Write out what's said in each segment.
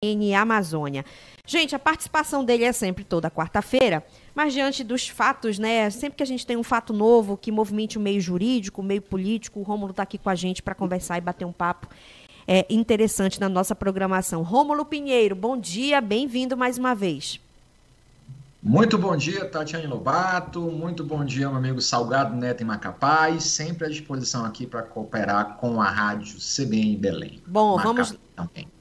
N Amazônia. Gente, a participação dele é sempre toda quarta-feira, mas diante dos fatos, né? Sempre que a gente tem um fato novo que movimente o meio jurídico, o meio político, o Rômulo está aqui com a gente para conversar e bater um papo é, interessante na nossa programação. Rômulo Pinheiro, bom dia, bem-vindo mais uma vez. Muito bom dia, Tatiane Lobato. Muito bom dia, meu amigo Salgado Neto em Macapá. E sempre à disposição aqui para cooperar com a rádio CBN Belém. Bom, Macapá vamos. Também.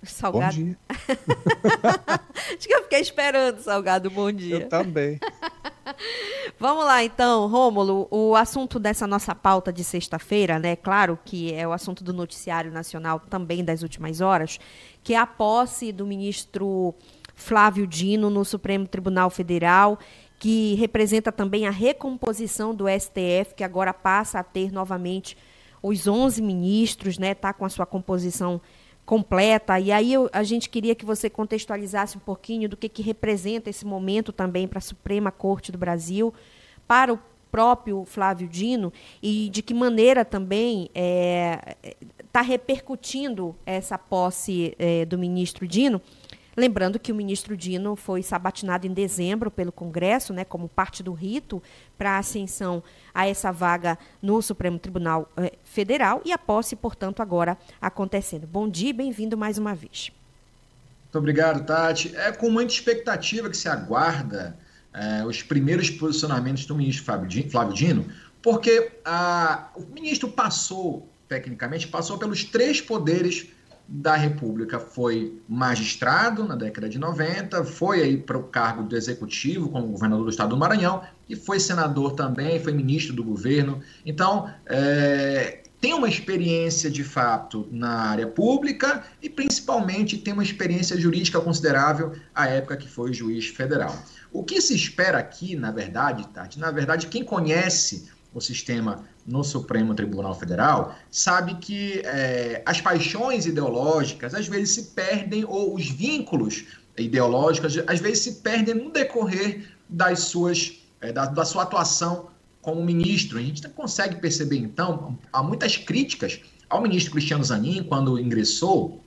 Salgado. Bom dia. Acho que eu fiquei esperando, Salgado, bom dia. Eu também. Vamos lá, então, Rômulo, o assunto dessa nossa pauta de sexta-feira, né? Claro que é o assunto do noticiário nacional também das últimas horas, que é a posse do ministro Flávio Dino no Supremo Tribunal Federal, que representa também a recomposição do STF, que agora passa a ter novamente os 11 ministros, né? Tá com a sua composição completa. E aí eu, a gente queria que você contextualizasse um pouquinho do que, que representa esse momento também para a Suprema Corte do Brasil, para o próprio Flávio Dino e de que maneira também está é, tá repercutindo essa posse é, do ministro Dino Lembrando que o ministro Dino foi sabatinado em dezembro pelo Congresso, né, como parte do rito para a ascensão a essa vaga no Supremo Tribunal eh, Federal e a posse, portanto, agora acontecendo. Bom dia e bem-vindo mais uma vez. Muito obrigado, Tati. É com muita expectativa que se aguarda eh, os primeiros posicionamentos do ministro Flávio Dino, porque o ministro passou, tecnicamente, passou pelos três poderes da República foi magistrado na década de 90, foi aí para o cargo do executivo como governador do estado do Maranhão e foi senador também, foi ministro do governo. Então, é, tem uma experiência de fato na área pública e principalmente tem uma experiência jurídica considerável à época que foi juiz federal. O que se espera aqui, na verdade, Tati, na verdade, quem conhece o sistema no Supremo Tribunal Federal, sabe que é, as paixões ideológicas às vezes se perdem, ou os vínculos ideológicos às vezes se perdem no decorrer das suas, é, da, da sua atuação como ministro. A gente consegue perceber, então, há muitas críticas ao ministro Cristiano Zanin quando ingressou,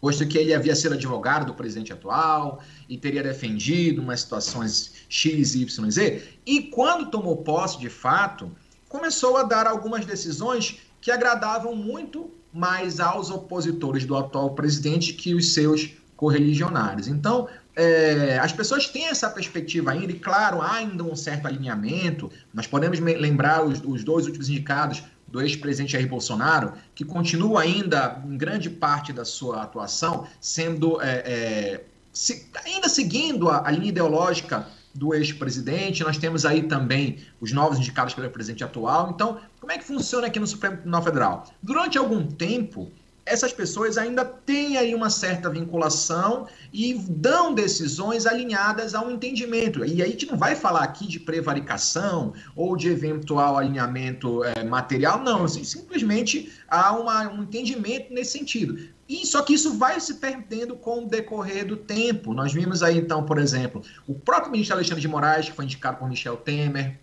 posto que ele havia sido advogado do presidente atual e teria defendido umas situações X, Y, Z. E quando tomou posse, de fato, começou a dar algumas decisões que agradavam muito mais aos opositores do atual presidente que os seus correligionários. Então, é, as pessoas têm essa perspectiva ainda, e claro, há ainda um certo alinhamento. Nós podemos lembrar os, os dois últimos indicados do ex-presidente Jair Bolsonaro, que continua ainda, em grande parte da sua atuação, sendo é, é, se, ainda seguindo a, a linha ideológica do ex-presidente, nós temos aí também os novos indicados pelo presidente atual. Então, como é que funciona aqui no Supremo Tribunal Federal? Durante algum tempo, essas pessoas ainda têm aí uma certa vinculação e dão decisões alinhadas ao entendimento. E aí a gente não vai falar aqui de prevaricação ou de eventual alinhamento é, material, não. Simplesmente há uma, um entendimento nesse sentido. E só que isso vai se perdendo com o decorrer do tempo. Nós vimos aí, então, por exemplo, o próprio ministro Alexandre de Moraes, que foi indicado por Michel Temer,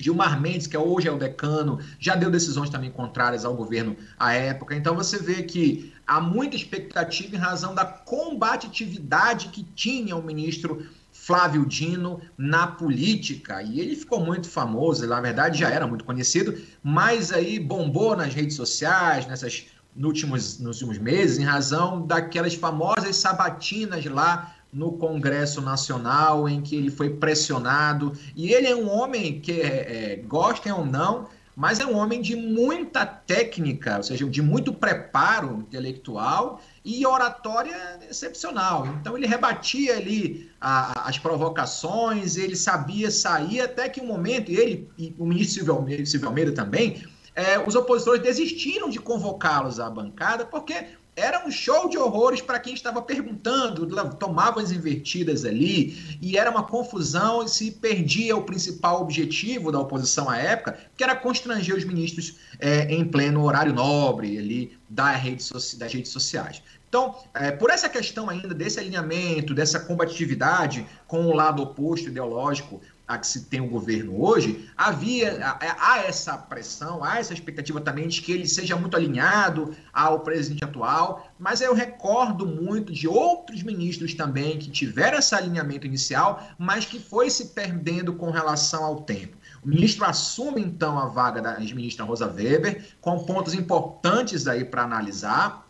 Gilmar Mendes, que hoje é o decano, já deu decisões também contrárias ao governo à época. Então você vê que há muita expectativa em razão da combatividade que tinha o ministro Flávio Dino na política. E ele ficou muito famoso, ele, na verdade já era muito conhecido, mas aí bombou nas redes sociais, nessas nos últimos, nos últimos meses, em razão daquelas famosas sabatinas lá no Congresso Nacional, em que ele foi pressionado. E ele é um homem que, é, é, gostem ou não, mas é um homem de muita técnica, ou seja, de muito preparo intelectual e oratória excepcional. Então ele rebatia ali a, as provocações, ele sabia sair até que um momento, e ele e o ministro Silvio Almeida, Silvio Almeida também, é, os opositores desistiram de convocá-los à bancada porque era um show de horrores para quem estava perguntando, tomavam as invertidas ali, e era uma confusão e se perdia o principal objetivo da oposição à época, que era constranger os ministros é, em pleno horário nobre ali da rede das redes sociais. Então, é, por essa questão ainda desse alinhamento, dessa combatividade com o lado oposto ideológico a que se tem o governo hoje, havia há essa pressão, há essa expectativa também de que ele seja muito alinhado ao presidente atual, mas eu recordo muito de outros ministros também que tiveram esse alinhamento inicial, mas que foi se perdendo com relação ao tempo. O ministro assume então a vaga da ministra Rosa Weber, com pontos importantes aí para analisar,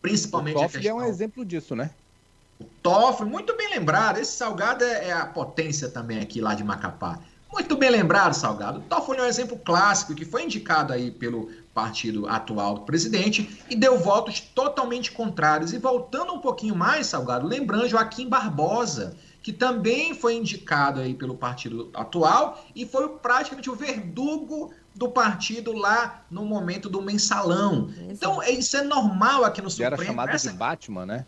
principalmente o a questão... é um exemplo disso, né? O Toffoli, muito bem lembrado. Esse Salgado é, é, a potência também aqui lá de Macapá. Muito bem lembrado, Salgado. O Toffoli é um exemplo clássico que foi indicado aí pelo partido atual do presidente e deu votos totalmente contrários. E voltando um pouquinho mais, Salgado, lembrando Joaquim Barbosa, que também foi indicado aí pelo partido atual e foi praticamente o verdugo do partido lá no momento do mensalão. Então, isso é normal aqui no Supremo. Era chamado essa... de Batman, né?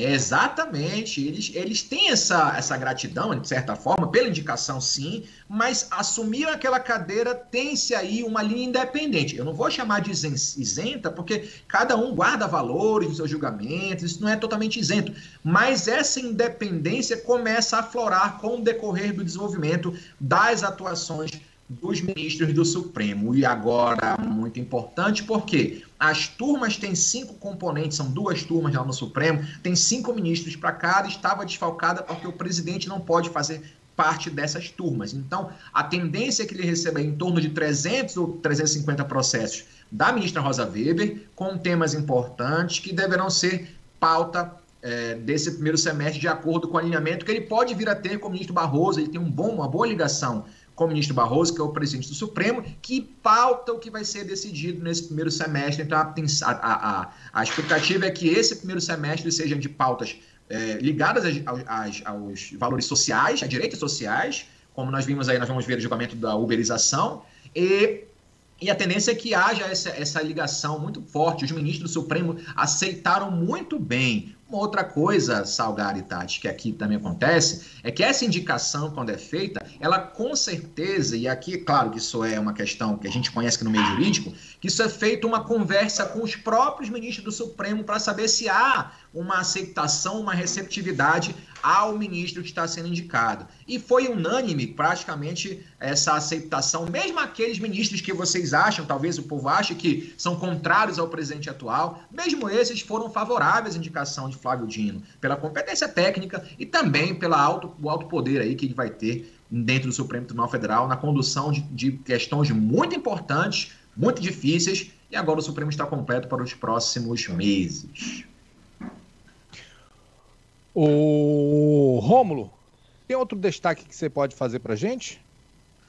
Exatamente, eles, eles têm essa, essa gratidão, de certa forma, pela indicação, sim, mas assumir aquela cadeira tem-se aí uma linha independente. Eu não vou chamar de isenta, porque cada um guarda valores nos seus julgamentos, isso não é totalmente isento, mas essa independência começa a aflorar com o decorrer do desenvolvimento das atuações dos ministros do Supremo. E agora, muito importante, porque as turmas têm cinco componentes, são duas turmas lá no Supremo, tem cinco ministros para cada, estava desfalcada porque o presidente não pode fazer parte dessas turmas. Então, a tendência é que ele receba em torno de 300 ou 350 processos da ministra Rosa Weber, com temas importantes que deverão ser pauta é, desse primeiro semestre, de acordo com o alinhamento que ele pode vir a ter com o ministro Barroso. Ele tem um bom, uma boa ligação com o ministro Barroso, que é o presidente do Supremo, que pauta o que vai ser decidido nesse primeiro semestre. Então, a, a, a expectativa é que esse primeiro semestre seja de pautas é, ligadas às, aos valores sociais, a direitos sociais, como nós vimos aí, nós vamos ver o julgamento da uberização, e, e a tendência é que haja essa, essa ligação muito forte. Os ministros do Supremo aceitaram muito bem uma outra coisa, Salgado e Tati, que aqui também acontece, é que essa indicação, quando é feita, ela com certeza, e aqui, claro que isso é uma questão que a gente conhece no meio jurídico, que isso é feito uma conversa com os próprios ministros do Supremo para saber se há uma aceitação, uma receptividade ao ministro que está sendo indicado. E foi unânime, praticamente, essa aceitação, mesmo aqueles ministros que vocês acham, talvez o povo ache que são contrários ao presidente atual, mesmo esses foram favoráveis à indicação de Flávio Dino, pela competência técnica e também pelo alto, o alto poder aí que ele vai ter dentro do Supremo Tribunal Federal na condução de, de questões muito importantes, muito difíceis, e agora o Supremo está completo para os próximos meses. O Rômulo, tem outro destaque que você pode fazer para gente?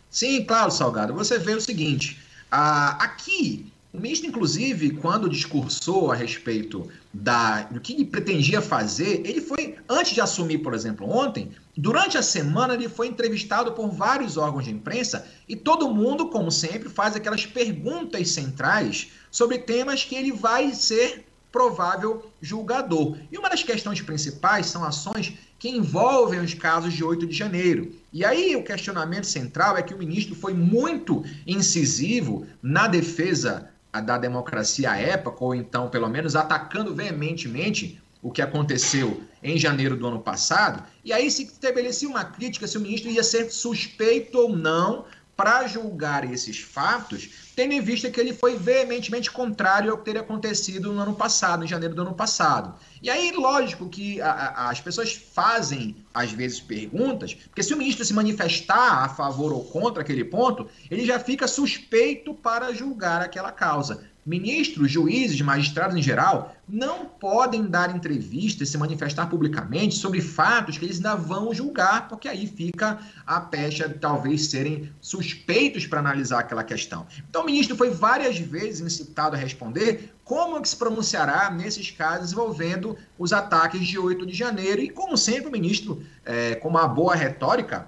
Sim, claro, Salgado. Você vê o seguinte: aqui, o ministro, inclusive, quando discursou a respeito da, do que ele pretendia fazer, ele foi, antes de assumir, por exemplo, ontem, durante a semana, ele foi entrevistado por vários órgãos de imprensa e todo mundo, como sempre, faz aquelas perguntas centrais sobre temas que ele vai ser provável julgador. E uma das questões principais são ações que envolvem os casos de 8 de janeiro. E aí o questionamento central é que o ministro foi muito incisivo na defesa da democracia à época, ou então, pelo menos, atacando veementemente o que aconteceu em janeiro do ano passado, e aí se estabelecia uma crítica se o ministro ia ser suspeito ou não para julgar esses fatos, tendo em vista que ele foi veementemente contrário ao que teria acontecido no ano passado, em janeiro do ano passado. E aí, lógico que a, a, as pessoas fazem, às vezes, perguntas, porque se o ministro se manifestar a favor ou contra aquele ponto, ele já fica suspeito para julgar aquela causa. Ministros, juízes, magistrados em geral não podem dar entrevistas, se manifestar publicamente sobre fatos que eles ainda vão julgar, porque aí fica a pecha de talvez serem suspeitos para analisar aquela questão. Então, o ministro foi várias vezes incitado a responder como que se pronunciará nesses casos envolvendo os ataques de 8 de janeiro. E, como sempre, o ministro, é, com uma boa retórica,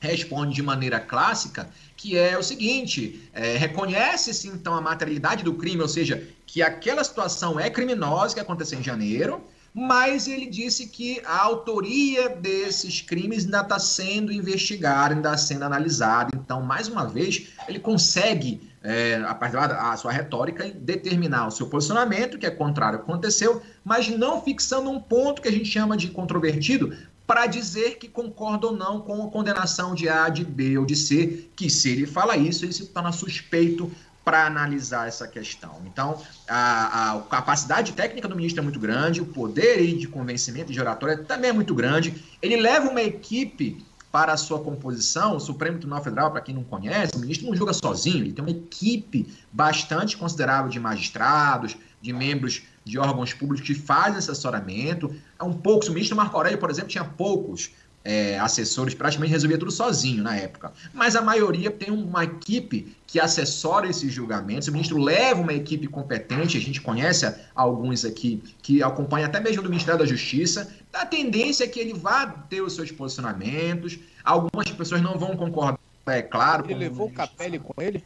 responde de maneira clássica, que é o seguinte: é, reconhece-se então a materialidade do crime, ou seja, que aquela situação é criminosa que aconteceu em janeiro, mas ele disse que a autoria desses crimes ainda está sendo investigada, ainda está sendo analisada. Então, mais uma vez, ele consegue, é, a partir da sua retórica, determinar o seu posicionamento, que é contrário ao que aconteceu, mas não fixando um ponto que a gente chama de controvertido, para dizer que concorda ou não com a condenação de A, de B ou de C, que se ele fala isso, ele se torna suspeito para analisar essa questão. Então, a, a, capacidade técnica do ministro é muito grande, o poder de convencimento de oratória também é muito grande. Ele leva uma equipe para a sua composição, o Supremo Tribunal Federal, para quem não conhece, o ministro não julga sozinho, ele tem uma equipe bastante considerável de magistrados, de membros de órgãos públicos que fazem assessoramento. É um pouco, o ministro Marco Aurélio, por exemplo, tinha poucos é, assessores, praticamente resolvia tudo sozinho na época. Mas a maioria tem uma equipe que assessora esses julgamentos. O ministro leva uma equipe competente, a gente conhece alguns aqui que acompanham até mesmo do Ministério da Justiça. A tendência é que ele vá ter os seus posicionamentos. Algumas pessoas não vão concordar, é claro. Ele levou o Capelli com ele?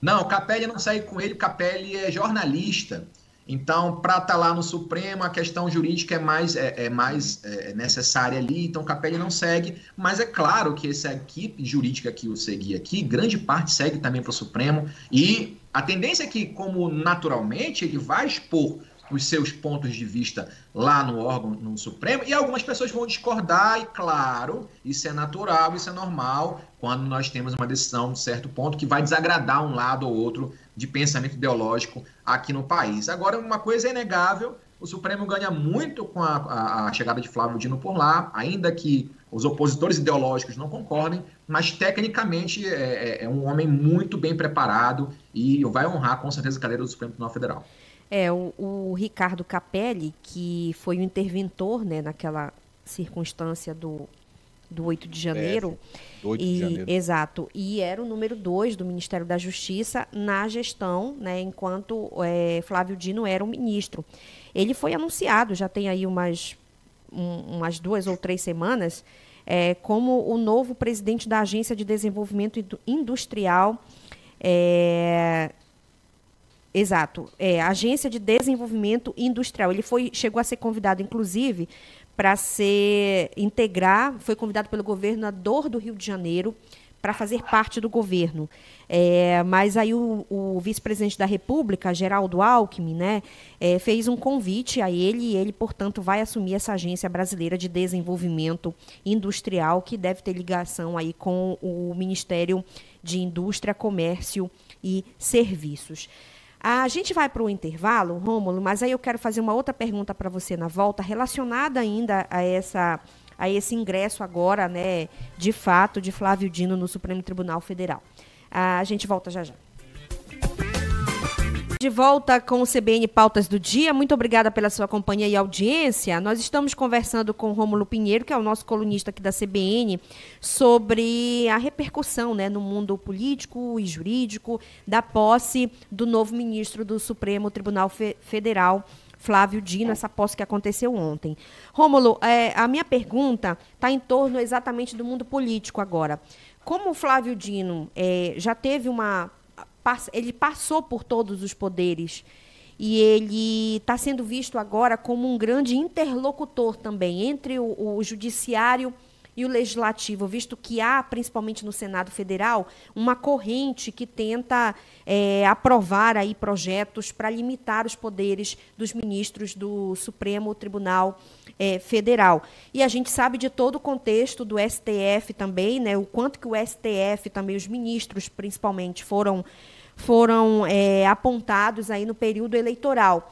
Não, o Capelli não sai com ele, o Capelli é jornalista. Então, para estar tá lá no Supremo, a questão jurídica é mais, é, é mais é, necessária ali, então o Capelli não segue, mas é claro que essa equipe jurídica que o seguia aqui, grande parte segue também para o Supremo, e a tendência é que, como naturalmente, ele vai expor os seus pontos de vista lá no órgão, no Supremo, e algumas pessoas vão discordar, e claro, isso é natural, isso é normal, quando nós temos uma decisão de certo ponto que vai desagradar um lado ou outro de pensamento ideológico aqui no país. Agora, uma coisa é inegável, o Supremo ganha muito com a, a, a chegada de Flávio Dino por lá, ainda que os opositores ideológicos não concordem, mas tecnicamente é, é, é um homem muito bem preparado e vai honrar com certeza a cadeira do Supremo Tribunal Federal. É, o, o, Ricardo Capelli, que foi o interventor né, naquela circunstância do, do 8 de janeiro. É, 8 e, de janeiro. Exato. E era o número 2 do Ministério da Justiça na gestão, né, enquanto é, Flávio Dino era o ministro. Ele foi anunciado, já tem aí umas, um, umas duas ou três semanas, é, como o novo presidente da Agência de Desenvolvimento Industrial é, Exato. É, Agência de Desenvolvimento Industrial. Ele foi, chegou a ser convidado, inclusive, para ser integrar, foi convidado pelo governador do Rio de Janeiro para fazer parte do governo. É, mas aí o, o vice-presidente da República, Geraldo Alckmin, né, é, fez um convite a ele e ele, portanto, vai assumir essa agência brasileira de desenvolvimento industrial que deve ter ligação aí com o Ministério de Indústria, Comércio e Serviços. A gente vai para o intervalo, Rômulo, mas aí eu quero fazer uma outra pergunta para você na volta, relacionada ainda a essa a esse ingresso agora, né, de fato, de Flávio Dino no Supremo Tribunal Federal. A gente volta já já. De volta com o CBN Pautas do Dia. Muito obrigada pela sua companhia e audiência. Nós estamos conversando com Rômulo Pinheiro, que é o nosso colunista aqui da CBN, sobre a repercussão né, no mundo político e jurídico da posse do novo ministro do Supremo Tribunal Federal, Flávio Dino, essa posse que aconteceu ontem. Rômulo, é, a minha pergunta está em torno exatamente do mundo político agora. Como o Flávio Dino é, já teve uma ele passou por todos os poderes. E ele está sendo visto agora como um grande interlocutor também entre o, o, judiciário e o legislativo, visto que há, principalmente no Senado Federal, uma corrente que tenta é, aprovar aí projetos para limitar os poderes dos ministros do Supremo Tribunal é, Federal. E a gente sabe de todo o contexto do STF também, né, o quanto que o STF também, os ministros principalmente, foram foram é, apontados aí no período eleitoral.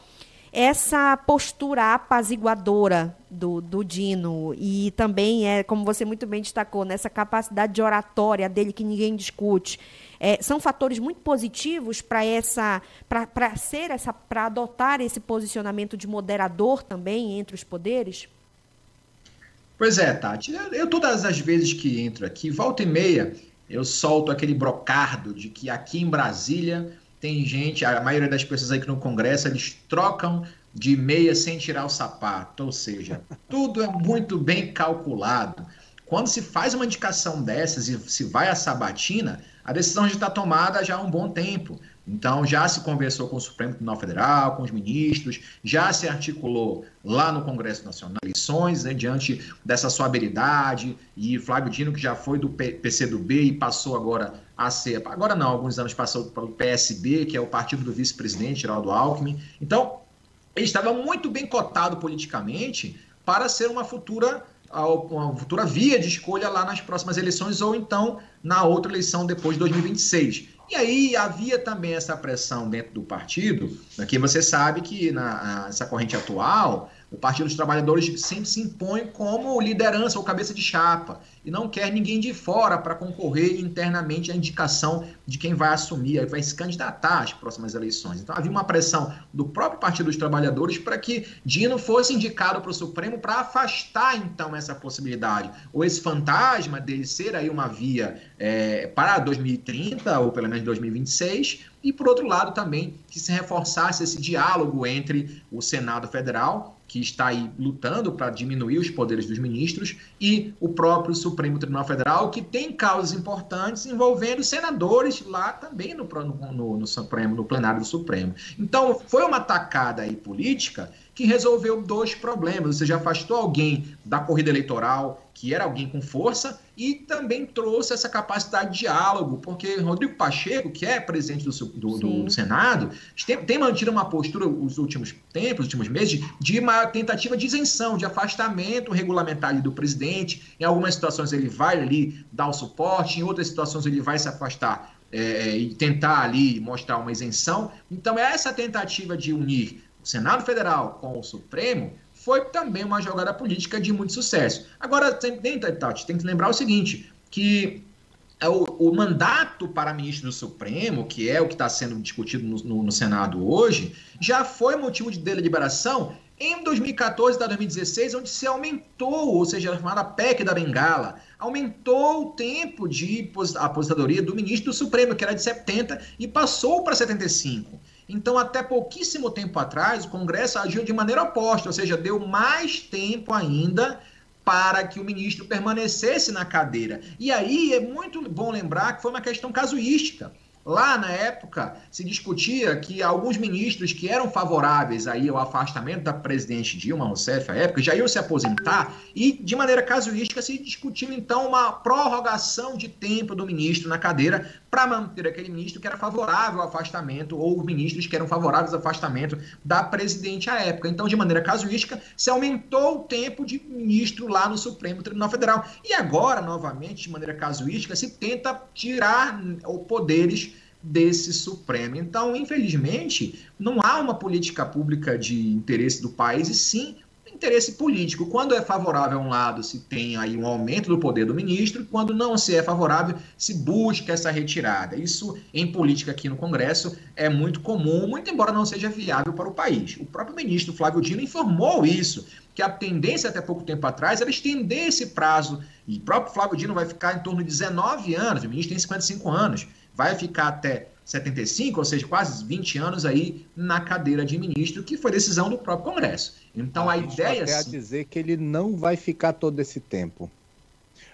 Essa postura apaziguadora do, do Dino e também é, como você muito bem destacou, nessa capacidade de oratória dele que ninguém discute, é, são fatores muito positivos para essa, para ser essa, para adotar esse posicionamento de moderador também entre os poderes. Pois é, Tati. Eu todas as vezes que entro aqui, volta e meia, eu solto aquele brocardo de que aqui em Brasília tem gente, a maioria das pessoas aí que no Congresso, eles trocam de meia sem tirar o sapato, ou seja, tudo é muito bem calculado. Quando se faz uma indicação dessas e se vai à sabatina, a decisão já está tomada já há um bom tempo. Então, já se conversou com o Supremo Tribunal Federal, com os ministros, já se articulou lá no Congresso Nacional eleições, né, diante dessa sua habilidade, e Flávio Dino, que já foi do PCdoB e passou agora a ser, agora não, alguns anos passou para o PSB, que é o partido do vice-presidente, Geraldo Alckmin. Então, ele estava muito bem cotado politicamente para ser uma futura uma futura via de escolha lá nas próximas eleições ou então na outra eleição depois de 2026. E aí havia também essa pressão dentro do partido, que você sabe que na, nessa corrente atual o Partido dos Trabalhadores sempre se impõe como liderança ou cabeça de chapa e não quer ninguém de fora para concorrer internamente à indicação de quem vai assumir, vai se candidatar às próximas eleições. Então havia uma pressão do próprio Partido dos Trabalhadores para que Dino fosse indicado para o Supremo para afastar então essa possibilidade, ou esse fantasma dele ser aí uma via é, para 2030 ou pelo menos 2026, e por outro lado também que se reforçasse esse diálogo entre o Senado Federal que está aí lutando para diminuir os poderes dos ministros, e o próprio Supremo Tribunal Federal, que tem causas importantes envolvendo senadores lá também no, no, no, Supremo, no plenário do Supremo. Então, foi uma tacada aí política que resolveu dois problemas. Você já afastou alguém da corrida eleitoral, que era alguém com força, e também trouxe essa capacidade de diálogo, porque Rodrigo Pacheco, que é presidente do, do, do Senado, tem, tem, mantido uma postura os últimos tempos, os últimos meses, de uma tentativa de isenção, de afastamento regulamentar do presidente. Em algumas situações ele vai ali dar o suporte, em outras situações ele vai se afastar é, e tentar ali mostrar uma isenção. Então, é essa tentativa de unir o Senado Federal com o Supremo foi também uma jogada política de muito sucesso. Agora, tem, Tati, tem que lembrar o seguinte, que é o, o, mandato para ministro do Supremo, que é o que está sendo discutido no, no, no, Senado hoje, já foi motivo de deliberação em 2014 e 2016, onde se aumentou, ou seja, a chamada PEC da Bengala, aumentou o tempo de aposentadoria do ministro do Supremo, que era de 70, e passou para 75. Então, até pouquíssimo tempo atrás, o Congresso agiu de maneira oposta, ou seja, deu mais tempo ainda para que o ministro permanecesse na cadeira. E aí é muito bom lembrar que foi uma questão casuística. Lá na época se discutia que alguns ministros que eram favoráveis aí ao afastamento da presidente Dilma Rousseff à época já iam se aposentar e de maneira casuística se discutiu então uma prorrogação de tempo do ministro na cadeira para manter aquele ministro que era favorável ao afastamento ou ministros que eram favoráveis ao afastamento da presidente à época. Então, de maneira casuística, se aumentou o tempo de ministro lá no Supremo Tribunal Federal. E agora, novamente, de maneira casuística, se tenta tirar poderes desse Supremo. Então, infelizmente, não há uma política pública de interesse do país, e sim interesse político. Quando é favorável a um lado, se tem aí um aumento do poder do ministro, quando não se é favorável, se busca essa retirada. Isso, em política aqui no Congresso, é muito comum, muito embora não seja viável para o país. O próprio ministro Flávio Dino informou isso, que a tendência até pouco tempo atrás era estender esse prazo, e o próprio Flávio Dino vai ficar em torno de 19 anos, o ministro tem 55 anos, vai ficar até 75, ou seja, quase 20 anos aí na cadeira de ministro, que foi decisão do próprio Congresso. Então a, a ideia. Quer sim... dizer que ele não vai ficar todo esse tempo.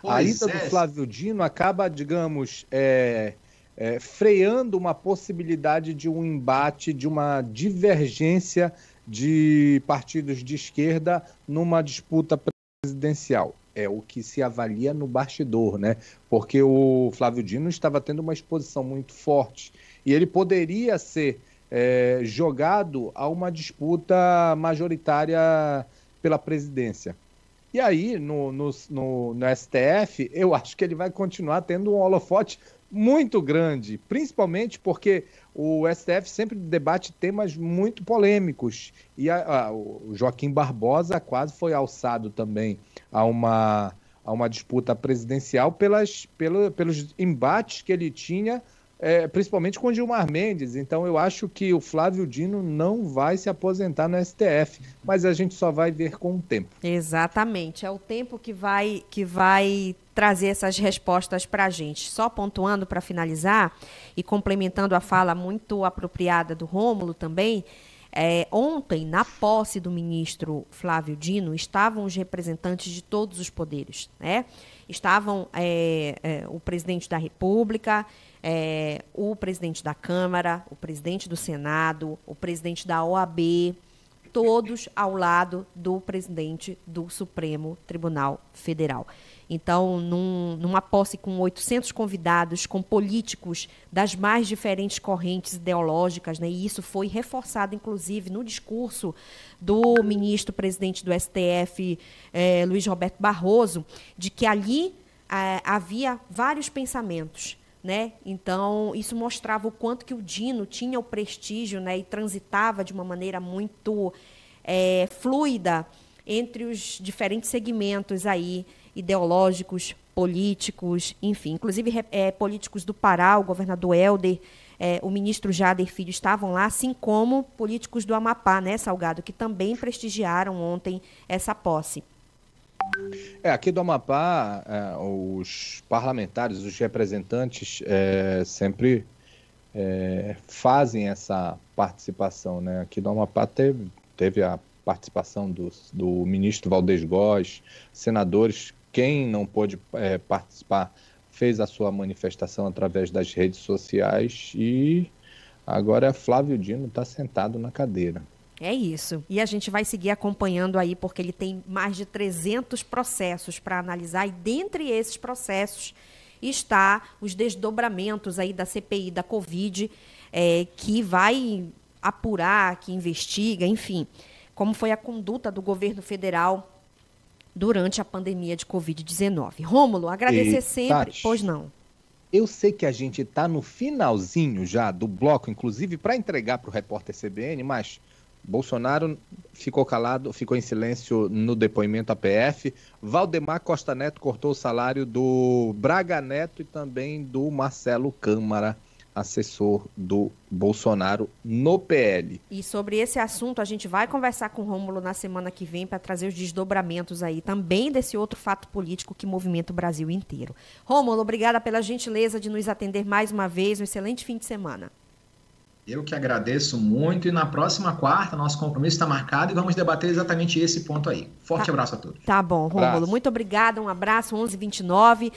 Pois a ida é. do Flávio Dino acaba, digamos, é, é, freando uma possibilidade de um embate, de uma divergência de partidos de esquerda numa disputa presidencial é o que se avalia no bastidor, né? Porque o Flávio Dino estava tendo uma exposição muito forte e ele poderia ser é, jogado a uma disputa majoritária pela presidência. E aí, no, no, no, no STF, eu acho que ele vai continuar tendo um holofote muito grande, principalmente porque o STF sempre debate temas muito polêmicos. E a, a, o Joaquim Barbosa quase foi alçado também a uma, a uma disputa presidencial pelas, pelo, pelos embates que ele tinha, é, principalmente com Gilmar Mendes. Então eu acho que o Flávio Dino não vai se aposentar no STF, mas a gente só vai ver com o tempo. Exatamente, é o tempo que vai, que vai trazer essas respostas para a gente. Só pontuando para finalizar e complementando a fala muito apropriada do Rômulo também, é, ontem, na posse do ministro Flávio Dino, estavam os representantes de todos os poderes. Né? Estavam é, é, o presidente da República, é, o presidente da Câmara, o presidente do Senado, o presidente da OAB, todos ao lado do presidente do Supremo Tribunal Federal. Então, num, numa posse com 800 convidados, com políticos das mais diferentes correntes ideológicas, né, e isso foi reforçado, inclusive, no discurso do ministro presidente do STF, eh, Luiz Roberto Barroso, de que ali eh, havia vários pensamentos. Né? Então, isso mostrava o quanto que o Dino tinha o prestígio né, e transitava de uma maneira muito é, fluida entre os diferentes segmentos aí ideológicos, políticos, enfim, inclusive é, políticos do Pará, o governador Helder, é, o ministro Jader Filho estavam lá, assim como políticos do Amapá, né, Salgado, que também prestigiaram ontem essa posse. É, aqui do Amapá, é, os parlamentares, os representantes é, sempre é, fazem essa participação, né? Aqui do Amapá teve, teve a participação do, do ministro Valdez Góes, senadores quem não pôde é, participar fez a sua manifestação através das redes sociais e agora Flávio Dino está sentado na cadeira. É isso. E a gente vai seguir acompanhando aí, porque ele tem mais de 300 processos para analisar, e dentre esses processos está os desdobramentos aí da CPI da Covid, é, que vai apurar, que investiga, enfim, como foi a conduta do governo federal durante a pandemia de Covid-19. Rômulo, agradecer e, sempre. Tati, pois não. Eu sei que a gente está no finalzinho já do bloco, inclusive para entregar para o repórter CBN, mas Bolsonaro ficou calado, ficou em silêncio no depoimento à PF. Valdemar Costa Neto cortou o salário do Braga Neto e também do Marcelo Câmara assessor do Bolsonaro no PL. E sobre esse assunto a gente vai conversar com o Rômulo na semana que vem para trazer os desdobramentos aí também desse outro fato político que movimenta o Brasil inteiro. Rômulo, obrigada pela gentileza de nos atender mais uma vez. Um excelente fim de semana. Eu que agradeço muito e na próxima quarta nosso compromisso está marcado e vamos debater exatamente esse ponto aí. Forte tá, abraço a todos. Tá bom, Rômulo. Muito obrigada, um abraço, 11h29.